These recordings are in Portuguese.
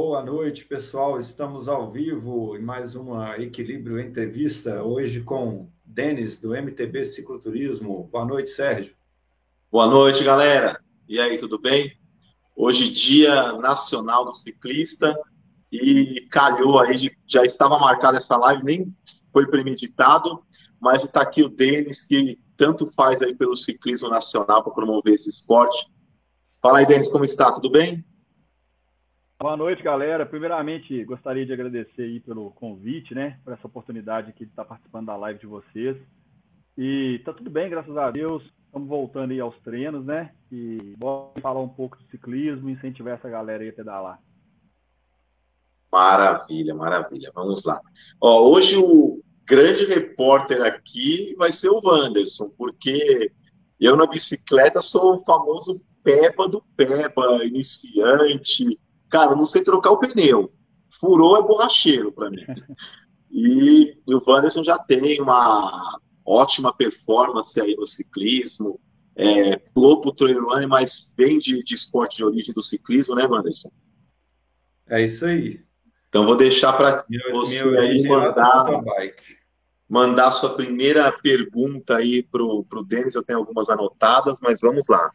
Boa noite, pessoal. Estamos ao vivo em mais uma Equilíbrio Entrevista, hoje com Denis, do MTB Cicloturismo. Boa noite, Sérgio. Boa noite, galera. E aí, tudo bem? Hoje, Dia Nacional do Ciclista, e calhou aí, já estava marcada essa live, nem foi premeditado, mas está aqui o Denis, que tanto faz aí pelo ciclismo nacional para promover esse esporte. Fala aí, Denis, como está? Tudo bem? Boa noite, galera. Primeiramente, gostaria de agradecer aí pelo convite, né? Por essa oportunidade aqui de estar participando da live de vocês. E tá tudo bem, graças a Deus. Estamos voltando aí aos treinos, né? E bora falar um pouco de ciclismo incentivar essa galera aí a pedalar. Maravilha, maravilha. Vamos lá. Ó, hoje o grande repórter aqui vai ser o Wanderson, porque eu na bicicleta sou o famoso peba do peba, iniciante. Cara, não sei trocar o pneu. Furou é borracheiro para mim. E, e o Wanderson já tem uma ótima performance aí no ciclismo. É, pulou pro trail running, mas vem de, de esporte de origem do ciclismo, né, Wanderson? É isso aí. Então vou deixar para você meu aí mandar, mandar sua primeira pergunta aí pro, pro Denis. Eu tenho algumas anotadas, mas vamos lá.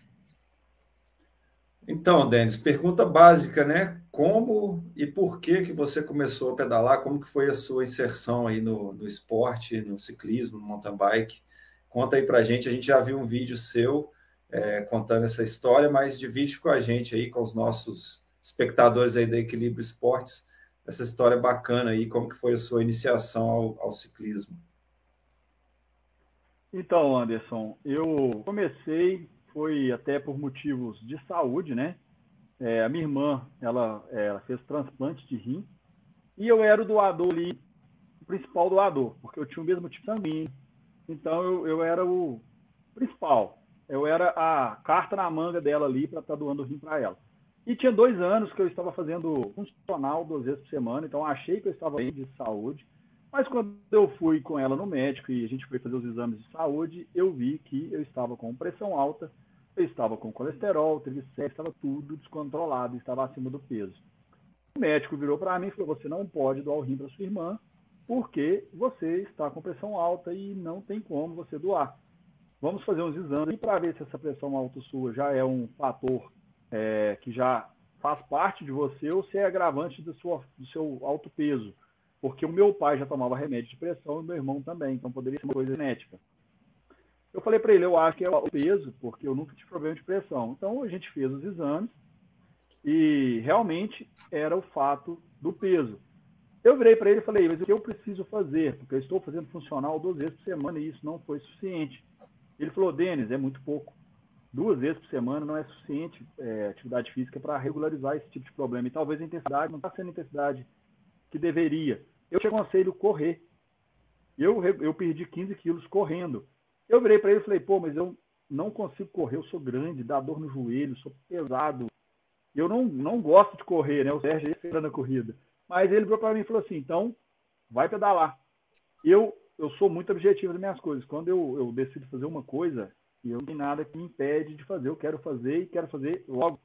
Então, Denis, pergunta básica, né? Como e por que que você começou a pedalar? Como que foi a sua inserção aí no, no esporte, no ciclismo, no mountain bike? Conta aí pra gente. A gente já viu um vídeo seu é, contando essa história, mas divide com a gente aí, com os nossos espectadores aí da Equilíbrio Esportes, essa história bacana aí, como que foi a sua iniciação ao, ao ciclismo. Então, Anderson, eu comecei foi até por motivos de saúde, né? É, a minha irmã, ela, é, ela, fez transplante de rim e eu era o doador ali, o principal doador, porque eu tinha o mesmo tipo sanguíneo. Então eu, eu era o principal. Eu era a carta na manga dela ali para estar tá doando o rim para ela. E tinha dois anos que eu estava fazendo funcional duas vezes por semana, então achei que eu estava bem de saúde. Mas quando eu fui com ela no médico e a gente foi fazer os exames de saúde, eu vi que eu estava com pressão alta, eu estava com colesterol, triglicéridos, estava tudo descontrolado, estava acima do peso. O médico virou para mim e falou: Você não pode doar o rim para sua irmã, porque você está com pressão alta e não tem como você doar. Vamos fazer uns exames para ver se essa pressão alta sua já é um fator é, que já faz parte de você ou se é agravante do, sua, do seu alto peso porque o meu pai já tomava remédio de pressão e meu irmão também, então poderia ser uma coisa genética. Eu falei para ele, eu acho que é o peso, porque eu nunca tive problema de pressão. Então a gente fez os exames e realmente era o fato do peso. Eu virei para ele e falei, mas o que eu preciso fazer? Porque eu estou fazendo funcional duas vezes por semana e isso não foi suficiente. Ele falou, Denis, é muito pouco. Duas vezes por semana não é suficiente é, atividade física para regularizar esse tipo de problema. E talvez a intensidade não está sendo a intensidade que deveria eu te aconselho correr. Eu, eu perdi 15 quilos correndo. Eu virei para ele e falei, pô, mas eu não consigo correr, eu sou grande, dá dor no joelho, sou pesado. Eu não, não gosto de correr, né? O Sérgio aí na corrida. Mas ele virou para mim e falou assim, então, vai pedalar. Eu, eu sou muito objetivo nas minhas coisas. Quando eu, eu decido fazer uma coisa, eu não tem nada que me impede de fazer. Eu quero fazer e quero fazer logo.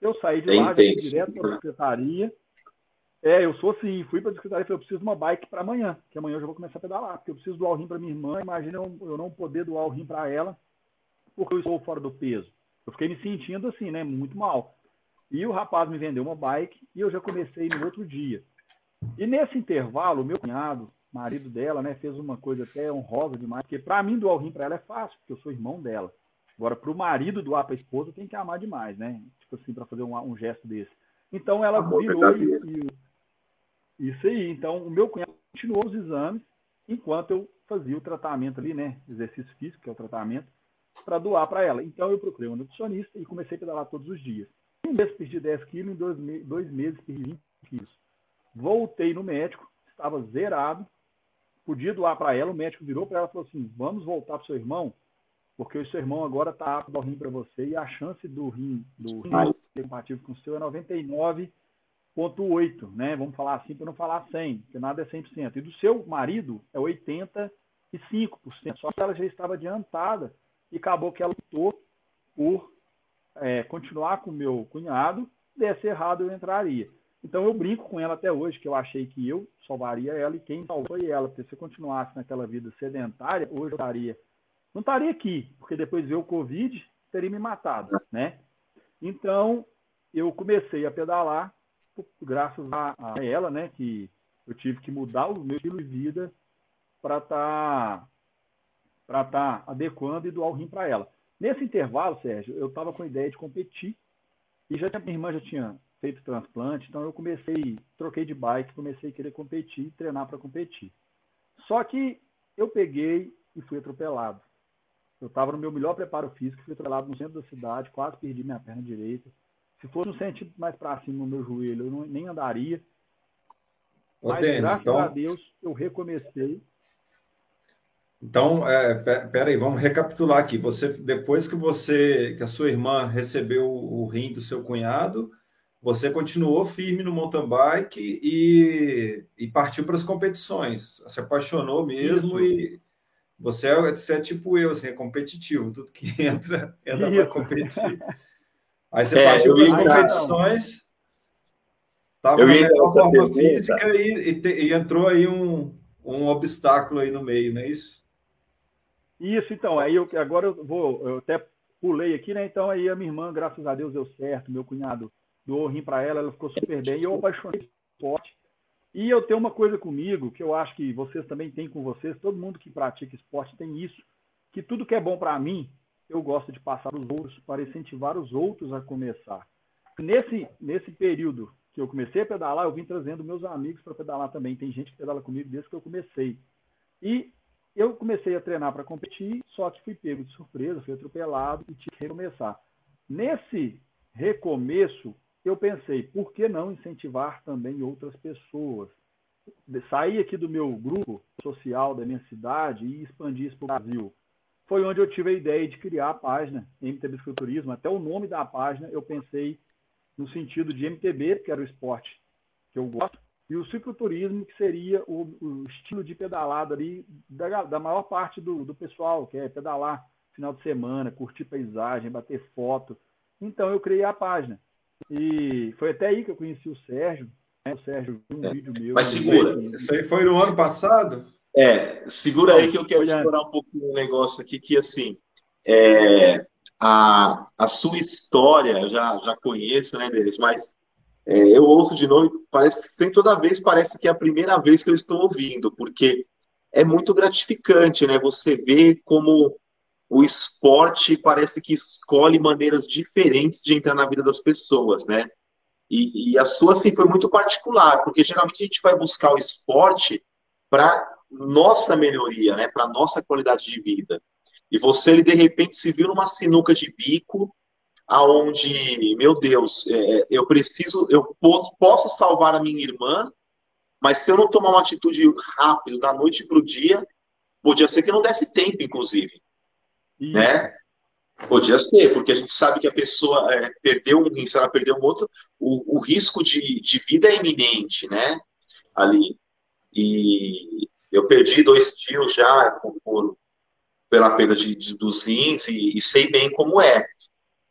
Eu saí de lá, direto para a secretaria, é, eu sou assim, fui para a secretaria e falei, eu preciso de uma bike para amanhã, que amanhã eu já vou começar a pedalar, porque eu preciso doar o rim para minha irmã, imagina eu, eu não poder doar o rim para ela, porque eu estou fora do peso. Eu fiquei me sentindo assim, né, muito mal. E o rapaz me vendeu uma bike e eu já comecei no outro dia. E nesse intervalo, o meu cunhado, marido dela, né, fez uma coisa até honrosa demais, porque para mim doar o rim para ela é fácil, porque eu sou irmão dela. Agora, para o marido doar para a esposa, tem que amar demais, né? Tipo assim, para fazer um, um, gesto desse. Então ela virou e, e, isso aí. Então, o meu cunhado continuou os exames enquanto eu fazia o tratamento ali, né? Exercício físico, que é o tratamento, para doar para ela. Então, eu procurei um nutricionista e comecei a pedalar todos os dias. Em um mês perdi 10 quilos, em dois, me dois meses perdi 20 quilos. Voltei no médico, estava zerado, podia doar para ela. O médico virou para ela e falou assim: vamos voltar para o seu irmão, porque o seu irmão agora está apto ao rim para você e a chance do rim, do rim ser compatível com o seu é 99 0,8, né? Vamos falar assim para não falar 100, porque nada é 100%. E do seu marido é 85%. Só que ela já estava adiantada e acabou que ela optou por é, continuar com meu cunhado. Desse errado, eu entraria. Então eu brinco com ela até hoje, que eu achei que eu salvaria ela e quem salvou foi ela. Porque se eu continuasse naquela vida sedentária, hoje eu estaria. Não estaria aqui, porque depois veio o Covid, teria me matado, né? Então eu comecei a pedalar, graças a, a ela, né? Que eu tive que mudar o meu estilo de vida para estar tá, para tá adequando e doar o rim para ela. Nesse intervalo, Sérgio, eu estava com a ideia de competir e já minha irmã já tinha feito transplante, então eu comecei, troquei de bike, comecei a querer competir, treinar para competir. Só que eu peguei e fui atropelado. Eu estava no meu melhor preparo físico, fui atropelado no centro da cidade, quase perdi minha perna direita. Se fosse um centímetro mais para cima no meu joelho, eu não, nem andaria. Ô, Mas, Denis, graças então... a Deus, eu recomecei. Então, é, peraí, vamos recapitular aqui. Você, depois que você, que a sua irmã recebeu o rim do seu cunhado, você continuou firme no mountain bike e, e partiu para as competições. Se apaixonou mesmo Isso. e você é, você é, tipo eu, assim, é competitivo. Tudo que entra, entra para competir. Aí você é, partiu para as competições, estava na melhor forma física e, e, te, e, entrou aí um, um obstáculo aí no meio, não é isso? Isso, então. Aí eu, agora eu vou, eu até pulei aqui, né? Então aí a minha irmã, graças a Deus, deu certo. Meu cunhado doou rim para ela, ela ficou super bem. E eu apaixonei por esporte. E eu tenho uma coisa comigo que eu acho que vocês também têm com vocês, todo mundo que pratica esporte tem isso, que tudo que é bom para mim, eu gosto de passar os outros, para incentivar os outros a começar. Nesse, nesse período que eu comecei a pedalar, eu vim trazendo meus amigos para pedalar também. Tem gente que pedala comigo desde que eu comecei. E eu comecei a treinar para competir, só que fui pego de surpresa, fui atropelado e tive que recomeçar. Nesse recomeço, eu pensei, por que não incentivar também outras pessoas? Sair aqui do meu grupo social da minha cidade e expandir isso para o Brasil. Foi onde eu tive a ideia de criar a página MTB Fisiculturismo. Até o nome da página eu pensei no sentido de MTB, que era o esporte que eu gosto, e o cicloturismo, que seria o, o estilo de pedalada ali da, da maior parte do, do pessoal, que é pedalar final de semana, curtir paisagem, bater foto. Então eu criei a página. E foi até aí que eu conheci o Sérgio. Né? O Sérgio viu um é. vídeo meu. Mas segura. Isso aí foi no ano passado? É, segura aí que eu quero explorar um pouco um negócio aqui que, assim, é, a, a sua história, eu já, já conheço, né, deles, mas é, eu ouço de novo, parece, sem toda vez parece que é a primeira vez que eu estou ouvindo, porque é muito gratificante, né, você vê como o esporte parece que escolhe maneiras diferentes de entrar na vida das pessoas, né? E, e a sua, assim, foi muito particular, porque geralmente a gente vai buscar o esporte para nossa melhoria, né? Para nossa qualidade de vida. E você, ele, de repente, se viu numa sinuca de bico, aonde, meu Deus, é, eu preciso, eu posso, posso salvar a minha irmã, mas se eu não tomar uma atitude rápida, da noite para o dia, podia ser que não desse tempo, inclusive. Né? Podia ser, porque a gente sabe que a pessoa é, perdeu um rim, se ela perdeu um outro, o, o risco de, de vida é iminente, né? Ali. E eu perdi dois tios já por, por pela perda de, de, dos rins e, e, sei bem como é.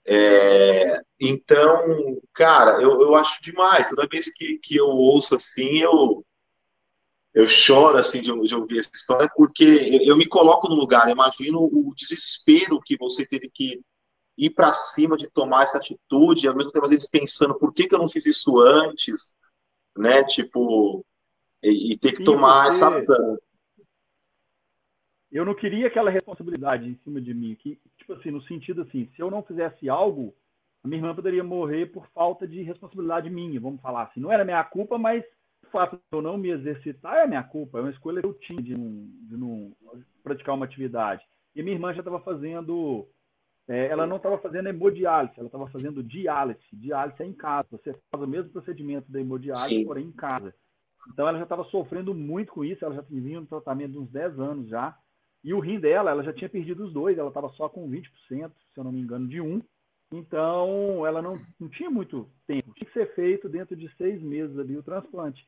é então, cara, eu, eu acho demais. Toda vez que, que eu ouço assim, eu, eu choro assim de, de, ouvir essa história porque eu me coloco no lugar, imagino o desespero que você teve que ir para cima de tomar essa atitude, ao mesmo tempo às vezes pensando por que, que eu não fiz isso antes, né? Tipo, e, e ter que tomar essa ação. Eu não queria aquela responsabilidade em cima de mim, que tipo assim, no sentido assim, se eu não fizesse algo, a minha irmã poderia morrer por falta de responsabilidade minha, vamos falar assim. Não era minha culpa, mas fato de eu não me exercitar é minha culpa, é uma escolha que eu tinha de não, de não praticar uma atividade. E minha irmã já estava fazendo, é, ela não estava fazendo hemodiálise, ela estava fazendo diálise. Diálise é em casa, você faz o mesmo procedimento da hemodiálise, Sim. porém em casa. Então ela já estava sofrendo muito com isso, ela já vinha no tratamento de uns 10 anos já. E o rim dela, ela já tinha perdido os dois, ela estava só com 20%, se eu não me engano, de um. Então, ela não, não tinha muito tempo. Tinha que ser feito dentro de seis meses ali o transplante.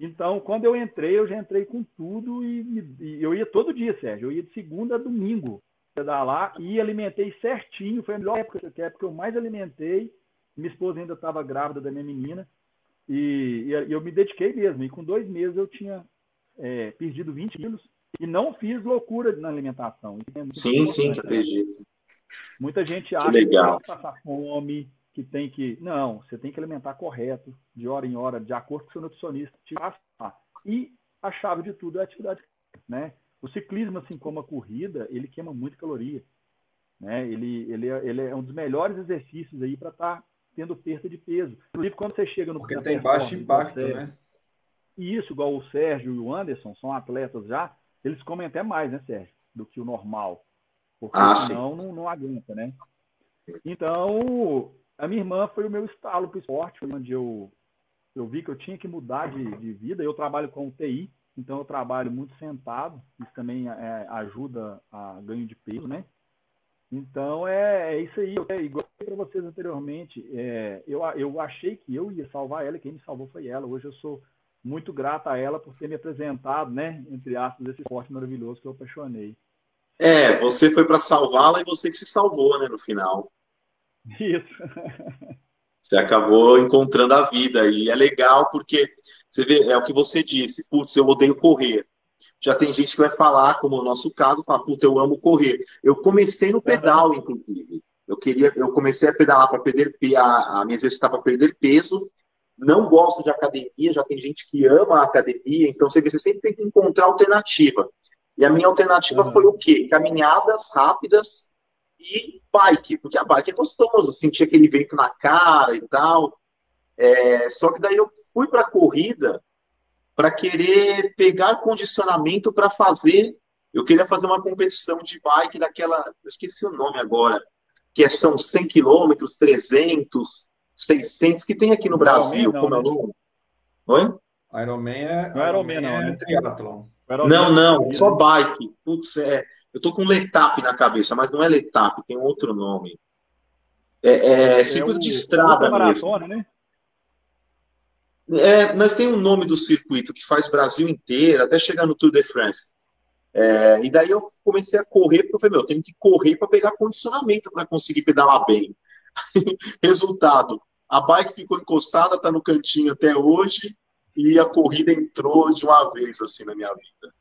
Então, quando eu entrei, eu já entrei com tudo e, e eu ia todo dia, Sérgio. Eu ia de segunda a domingo pedalar e alimentei certinho. Foi a melhor época, é a época que eu mais alimentei. Minha esposa ainda estava grávida da minha menina. E, e, eu me dediquei mesmo. E com dois meses eu tinha é, perdido 20 quilos e não fiz loucura na alimentação. É sim, sim, acredito. Muita gente acha que, tem que passar fome, que tem que. Não, você tem que alimentar correto, de hora em hora, de acordo com o seu nutricionista. Te passar. E a chave de tudo é a atividade. Né? O ciclismo, assim como a corrida, ele queima muita caloria. Né? Ele, ele, é, ele é um dos melhores exercícios aí para estar tá tendo perda de peso. Inclusive, quando você chega no. Porque tem baixo impacto, né? E isso, igual o Sérgio e o Anderson, são atletas já, eles comem até mais, né, Sérgio? Do que o normal. Porque ah, senão não, não aguenta, né? Então, a minha irmã foi o meu estalo para o esporte, foi onde eu, eu vi que eu tinha que mudar de, de vida. Eu trabalho com TI, então eu trabalho muito sentado, isso também é, ajuda a ganho de peso, né? Então é, é isso aí. É, igual para vocês anteriormente, é, eu, eu achei que eu ia salvar ela e quem me salvou foi ela. Hoje eu sou muito grato a ela por ter me apresentado, né? Entre aspas, esse esporte maravilhoso que eu apaixonei. É, você foi para salvá-la e você que se salvou, né, no final. Isso. Você acabou encontrando a vida e é legal porque você vê, é o que você disse, putz, eu odeio correr. Já tem gente que vai falar, como no nosso caso, fala, puta, eu amo correr. Eu comecei no pedal, inclusive. Eu queria, eu comecei a pedalar para perder, a, a me exercitar para perder peso. Não gosto de academia, já tem gente que ama a academia, então você, vê, você sempre tem que encontrar alternativa. E a minha alternativa uhum. foi o quê? Caminhadas rápidas e bike, porque a bike é gostoso, sentir aquele vento na cara e tal. É, só que daí eu fui para a corrida para querer pegar condicionamento para fazer. Eu queria fazer uma competição de bike daquela. Eu esqueci o nome agora. Que é, são 100 quilômetros, 300, 600, que tem aqui no Brasil. Não, como é o nome? Oi? Ironman é. Não é Ironman, não. É triatlon. Não, não, só bike. Putz, é. Eu tô com letap na cabeça, mas não é letap, tem outro nome. É, é, é circuito de estrada maratona, mesmo. Né? É, mas tem um nome do circuito que faz Brasil inteiro, até chegar no Tour de France. É, e daí eu comecei a correr, porque eu falei, meu, eu tenho que correr para pegar condicionamento para conseguir pedalar bem. Resultado, a bike ficou encostada, está no cantinho até hoje, e a corrida entrou de uma vez assim na minha vida.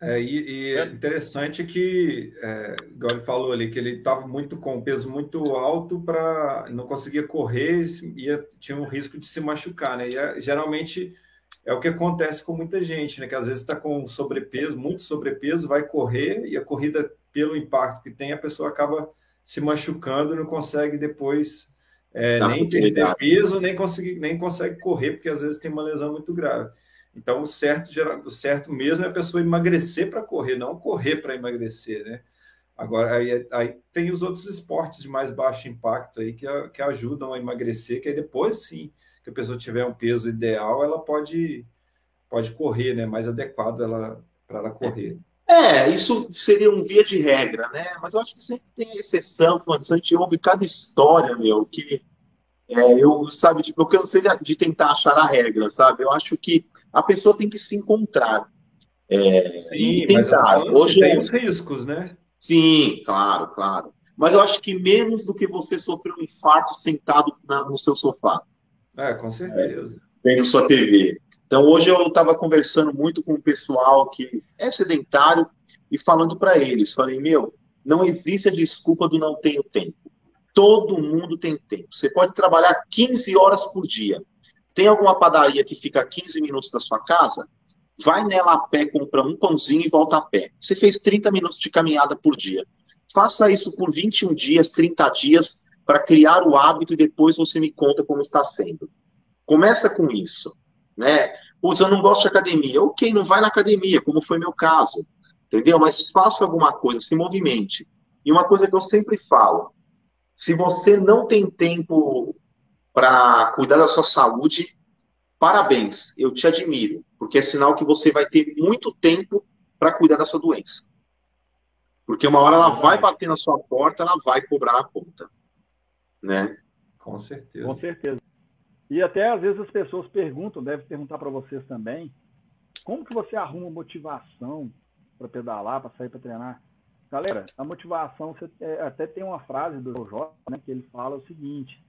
É, e, e é interessante que, é, igual ele falou ali, que ele estava muito com um peso muito alto para não conseguia correr e tinha um risco de se machucar, né? E é, geralmente é o que acontece com muita gente, né? Que às vezes está com sobrepeso, muito sobrepeso, vai correr e a corrida, pelo impacto que tem, a pessoa acaba se machucando e não consegue depois é, nem perder peso, nem, conseguir, nem consegue correr, porque às vezes tem uma lesão muito grave. Então, o certo, o certo mesmo é a pessoa emagrecer para correr, não correr para emagrecer, né? Agora, aí, aí, tem os outros esportes de mais baixo impacto aí que, que ajudam a emagrecer, que aí depois sim, que a pessoa tiver um peso ideal, ela pode, pode correr, né? Mais adequado ela, para ela correr. É, isso seria um via de regra, né? Mas eu acho que sempre tem exceção, quando a gente ouve cada história, meu, que é, eu, sabe, tipo, eu cansei de tentar achar a regra, sabe? Eu acho que a pessoa tem que se encontrar. É, Sim, e tentar. Hoje tem é... os riscos, né? Sim, claro, claro. Mas eu acho que menos do que você sofrer um infarto sentado na, no seu sofá. É, com certeza. É, vendo sua TV. Então, hoje eu estava conversando muito com o pessoal que é sedentário e falando para eles, falei, meu, não existe a desculpa do não tenho tempo. Todo mundo tem tempo. Você pode trabalhar 15 horas por dia. Tem alguma padaria que fica a 15 minutos da sua casa? Vai nela a pé, compra um pãozinho e volta a pé. Você fez 30 minutos de caminhada por dia. Faça isso por 21 dias, 30 dias, para criar o hábito e depois você me conta como está sendo. Começa com isso. Né? Putz, eu não gosto de academia. Ok, não vai na academia, como foi meu caso. Entendeu? Mas faça alguma coisa, se movimente. E uma coisa que eu sempre falo: se você não tem tempo para cuidar da sua saúde, parabéns, eu te admiro, porque é sinal que você vai ter muito tempo para cuidar da sua doença. Porque uma hora ela vai bater na sua porta, ela vai cobrar a conta. Né? Com certeza. Com certeza. E até às vezes as pessoas perguntam, deve perguntar para vocês também, como que você arruma motivação para pedalar, para sair para treinar? Galera, a motivação, você, é, até tem uma frase do Jó, né, que ele fala o seguinte,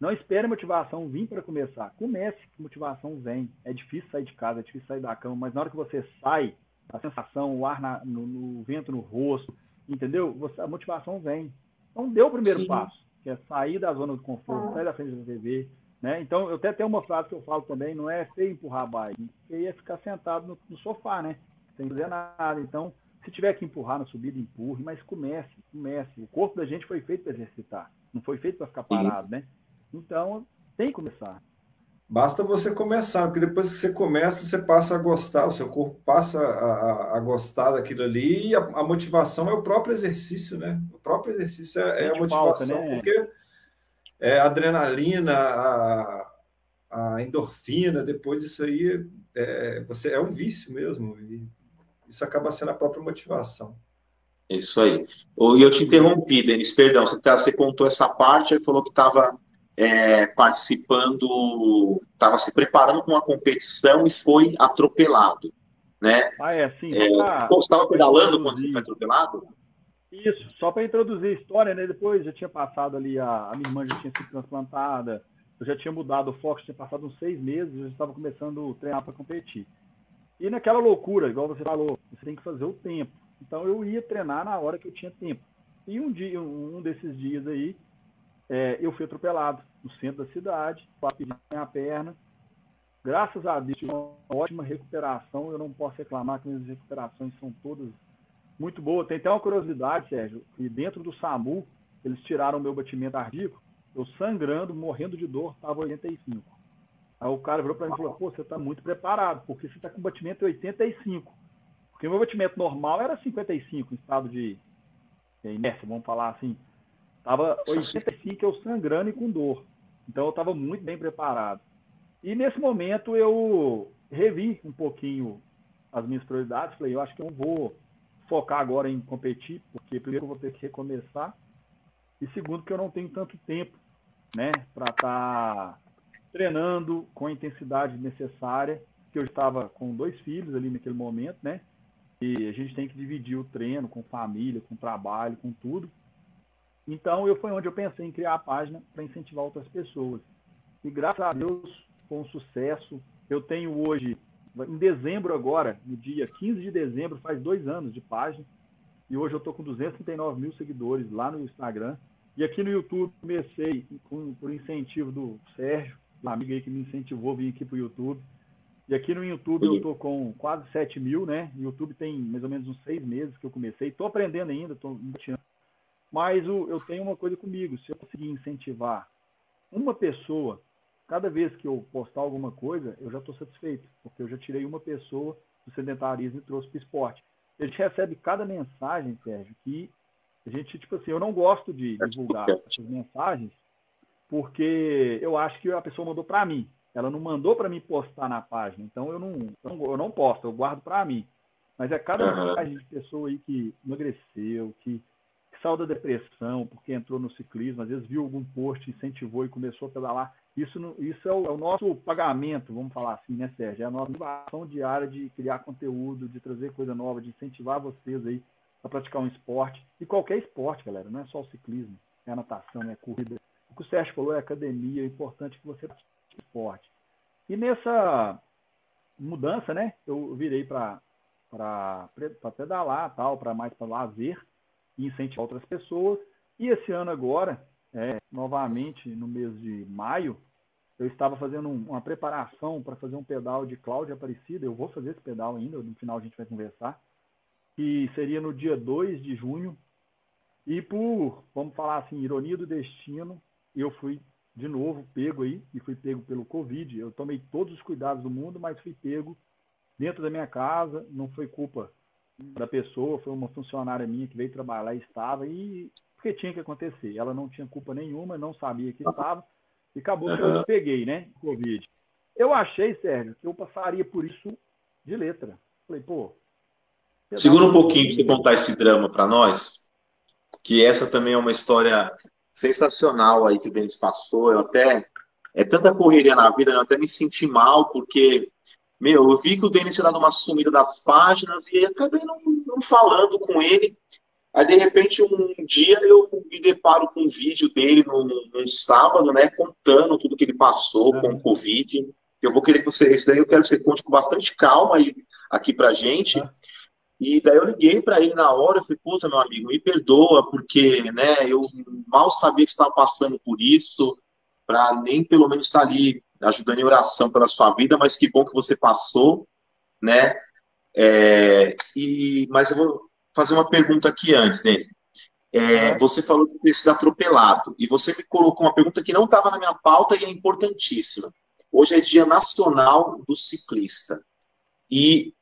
Não espere a motivação vir para começar. Comece que motivação vem. É difícil sair de casa, é difícil sair da cama, mas na hora que você sai, a sensação, o ar na, no, no, vento no rosto, entendeu? Você, a motivação vem. Então, dê o primeiro Sim. passo, que é sair da zona do conforto, ah. sair da frente da TV. Né? Então, eu até tenho uma frase que eu falo também, não é feio empurrar a bike, feio é ficar sentado no, no sofá, né? Sem fazer nada. Então, se tiver que empurrar na subida, empurre, mas comece, comece. O corpo da gente foi feito para exercitar, não foi feito para ficar parado, Sim. né? Então, tem que começar. Basta você começar, porque depois que você começa, você passa a gostar, o seu corpo passa a, a, a gostar daquilo ali, e a, a, motivação é o próprio exercício, né? O próprio exercício é, é a motivação, falta, né? porque é a adrenalina, a, a endorfina, depois isso aí é, você, é um vício mesmo, e isso acaba sendo a própria motivação. Isso aí. E eu te interrompi, Denis, perdão, você, tá, você contou essa parte e falou que estava é, participando, estava se preparando para uma competição e foi atropelado, né? Ah, é, sim. É, você estava pedalando quando você foi atropelado? Isso, só para introduzir a história, né? Depois já tinha passado ali, a, a minha irmã já tinha sido transplantada, eu já tinha mudado o foco, tinha passado uns seis meses, eu já estava começando a treinar para competir. E naquela loucura, igual você falou, você tem que fazer o tempo. Então eu ia treinar na hora que eu tinha tempo. E um dia, um desses dias aí, é, eu fui atropelado no centro da cidade, bati a perna. Graças a Deus, uma ótima recuperação. Eu não posso reclamar que minhas recuperações são todas muito boas. Tem até uma curiosidade, Sérgio, que dentro do SAMU, eles tiraram meu batimento cardíaco, eu sangrando, morrendo de dor, estava 85. Aí o cara virou para mim e falou: pô, você está muito preparado, porque você está com batimento 85. Porque meu batimento normal era 55 em estado de inércia, vamos falar assim. Estava 85 eu sangrando e com dor. Então eu estava muito bem preparado. E nesse momento eu revi um pouquinho as minhas prioridades. Falei, eu acho que eu vou focar agora em competir, porque primeiro eu vou ter que recomeçar. E segundo, que eu não tenho tanto tempo né, para estar tá treinando com a intensidade necessária, que eu estava com dois filhos ali naquele momento, né? E a gente tem que dividir o treino com família, com trabalho, com tudo. Então, eu foi onde eu pensei em criar a página para incentivar outras pessoas. E graças a Deus, foi um sucesso. Eu tenho hoje, em dezembro agora, no dia 15 de dezembro, faz dois anos de página. E hoje eu estou com 239 mil seguidores lá no Instagram. E aqui no YouTube comecei com, por incentivo do Sérgio, um amigo aí que me incentivou a vir aqui para o YouTube. E aqui no YouTube eu estou com quase 7 mil, né? YouTube tem mais ou menos uns seis meses que eu comecei. Estou aprendendo ainda, estou mas o, eu tenho uma coisa comigo: se eu conseguir incentivar uma pessoa, cada vez que eu postar alguma coisa, eu já estou satisfeito, porque eu já tirei uma pessoa do sedentarismo e trouxe para o esporte. A gente recebe cada mensagem, Sérgio, que a gente, tipo assim, eu não gosto de divulgar essas mensagens, porque eu acho que a pessoa mandou para mim. Ela não mandou para mim postar na página, então eu não, eu não posto, eu guardo para mim. Mas é cada mensagem de pessoa aí que emagreceu, que saiu da depressão porque entrou no ciclismo, às vezes viu algum post, incentivou e começou a pedalar. Isso, isso é, o, é o nosso pagamento, vamos falar assim, né, Sérgio? É a nossa motivação diária de criar conteúdo, de trazer coisa nova, de incentivar vocês aí a praticar um esporte. E qualquer esporte, galera, não é só o ciclismo, é a natação, é a corrida. O que o Sérgio falou é academia, é importante que você pratique esporte. E nessa mudança, né, eu virei para pedalar, tal, para mais para lazer e incentivar outras pessoas. E esse ano agora, é, novamente no mês de maio, eu estava fazendo um, uma preparação para fazer um pedal de Cláudia Aparecida. Eu vou fazer esse pedal ainda, no final a gente vai conversar. Que seria no dia 2 de junho. E por, vamos falar assim, ironia do destino, eu fui de novo pego aí, e fui pego pelo Covid. Eu tomei todos os cuidados do mundo, mas fui pego dentro da minha casa. Não foi culpa da pessoa, foi uma funcionária minha que veio trabalhar e estava, e porque tinha que acontecer. Ela não tinha culpa nenhuma, não sabia que estava, e acabou que eu peguei, né? Covid. Eu achei, Sérgio, que eu passaria por isso de letra. Falei, pô. Segura um pouquinho para você contar esse drama para nós, que essa também é uma história sensacional aí que o Denis passou. Eu até. É tanta correria na vida, eu até me senti mal, porque meu, eu vi que o Denis tinha dado uma sumida das páginas e acabei não, não falando com ele. Aí, de repente, um dia eu me deparo com um vídeo dele num, num sábado, né, contando tudo que ele passou com o Covid. Eu vou querer que você, isso daí eu quero que você conte com bastante calma aí, aqui pra gente. E daí eu liguei para ele na hora, eu falei, puta, meu amigo, me perdoa, porque, né, eu mal sabia que estava passando por isso, para nem pelo menos estar ali ajudando em oração pela sua vida, mas que bom que você passou, né? É, e, mas eu vou fazer uma pergunta aqui antes, Denis. É, você falou de ter sido atropelado, e você me colocou uma pergunta que não estava na minha pauta e é importantíssima. Hoje é Dia Nacional do Ciclista. E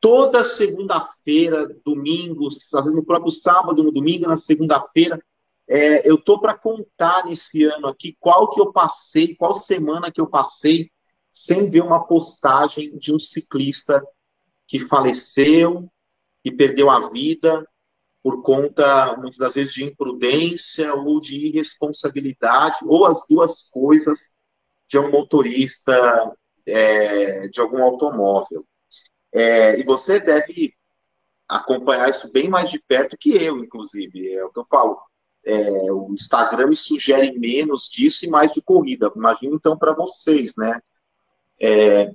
toda segunda-feira, domingo, às vezes no próprio sábado, no domingo, na segunda-feira, é, eu tô para contar nesse ano aqui qual que eu passei, qual semana que eu passei sem ver uma postagem de um ciclista que faleceu, que perdeu a vida por conta, muitas das vezes, de imprudência ou de irresponsabilidade, ou as duas coisas de um motorista é, de algum automóvel. É, e você deve acompanhar isso bem mais de perto que eu, inclusive. É o que eu falo. É, o Instagram me sugere menos disso e mais de corrida. Imagino então para vocês, né? É,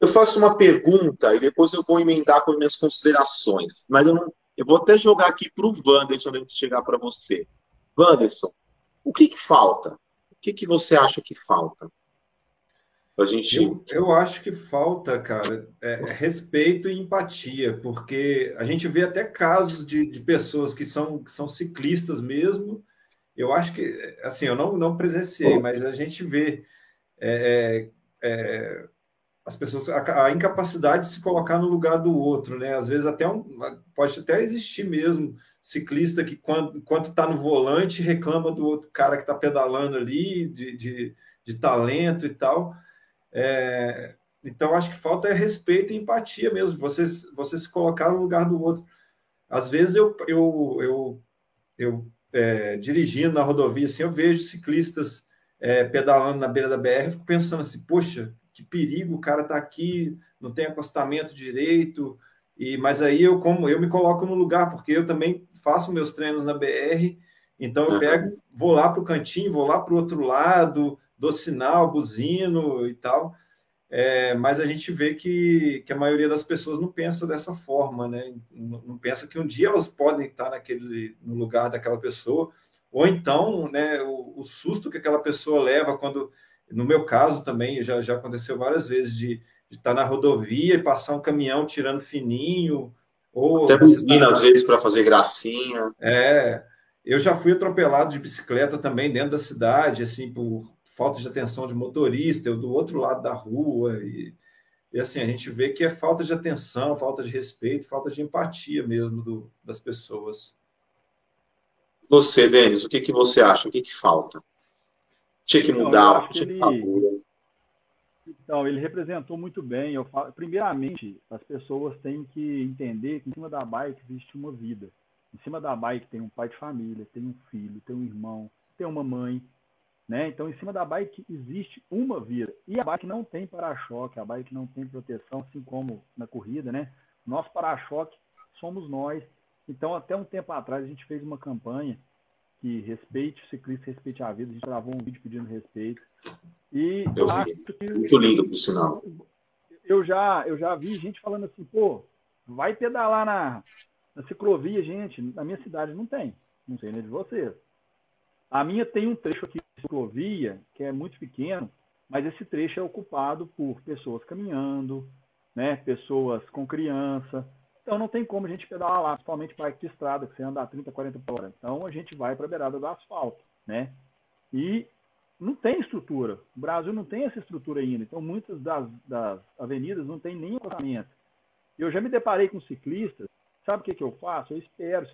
eu faço uma pergunta e depois eu vou emendar com as minhas considerações. Mas eu, não, eu vou até jogar aqui para o Wanderson antes de chegar para você. Wanderson, o que, que falta? O que, que você acha que falta? A gente... eu, eu acho que falta, cara, é, é, respeito e empatia, porque a gente vê até casos de, de pessoas que são, que são ciclistas mesmo. Eu acho que, assim, eu não, não presenciei, mas a gente vê é, é, é as pessoas, a, a, incapacidade de se colocar no lugar do outro, né? Às vezes até um, pode até existir mesmo ciclista que, quando está no volante, reclama do outro cara que está pedalando ali, de, de, de talento e tal. É, então, acho que falta é respeito e empatia mesmo, você, você se colocar no lugar do outro. Às vezes, eu, eu, eu, eu é, dirigindo na rodovia, assim, eu vejo ciclistas é, pedalando na beira da BR, fico pensando assim, poxa, que perigo, o cara está aqui, não tem acostamento direito, e mas aí eu como eu me coloco no lugar, porque eu também faço meus treinos na BR, então eu pego, vou lá para o cantinho, vou lá para o outro lado, do sinal, buzino e tal. É, mas a gente vê que, que a maioria das pessoas não pensa dessa forma, né? Não, não, pensa que um dia elas podem estar naquele, no lugar daquela pessoa, ou então, né, o, o susto que aquela pessoa leva quando, no meu caso também, já, já aconteceu várias vezes de, de estar na rodovia e passar um caminhão tirando fininho, ou... Até tá... às vezes, para fazer gracinha. É, eu já fui atropelado de bicicleta também dentro da cidade, assim, por falta de atenção de motorista, eu do outro lado da rua. E, e, assim, a gente vê que é falta de atenção, falta de respeito, falta de empatia mesmo do, das pessoas. Você, Denis, o que, que você acha? O que, que falta? Tinha que mudar, tinha que ele... Então, ele representou muito bem. Eu falo, primeiramente, as pessoas têm que entender que em cima da bike existe uma vida. Em cima da bike tem um pai de família, tem um filho, tem um irmão, tem uma mãe, né? Então, em cima da bike existe uma via. E a bike não tem para-choque, a bike não tem proteção, assim como na corrida, né? Nosso para-choque somos nós. Então, até um tempo atrás, a gente fez uma campanha que respeite o ciclista, respeite a vida. A gente gravou um vídeo pedindo respeito. E eu acho que, muito lindo, por sinal. Eu já, eu já vi gente falando assim, pô, vai pedalar na, na ciclovia, gente. Na minha cidade não tem. Não sei nem de vocês. A minha tem um trecho aqui ciclovia que é muito pequeno, mas esse trecho é ocupado por pessoas caminhando, né, pessoas com criança. Então não tem como a gente pedalar lá, principalmente bike de estrada, que você anda a 30, 40 por hora. Então a gente vai para a beirada do asfalto, né? E não tem estrutura. O Brasil não tem essa estrutura ainda. Então muitas das, das avenidas não tem nem acostamento. Eu já me deparei com ciclistas. Sabe o que, que eu faço? Eu espero.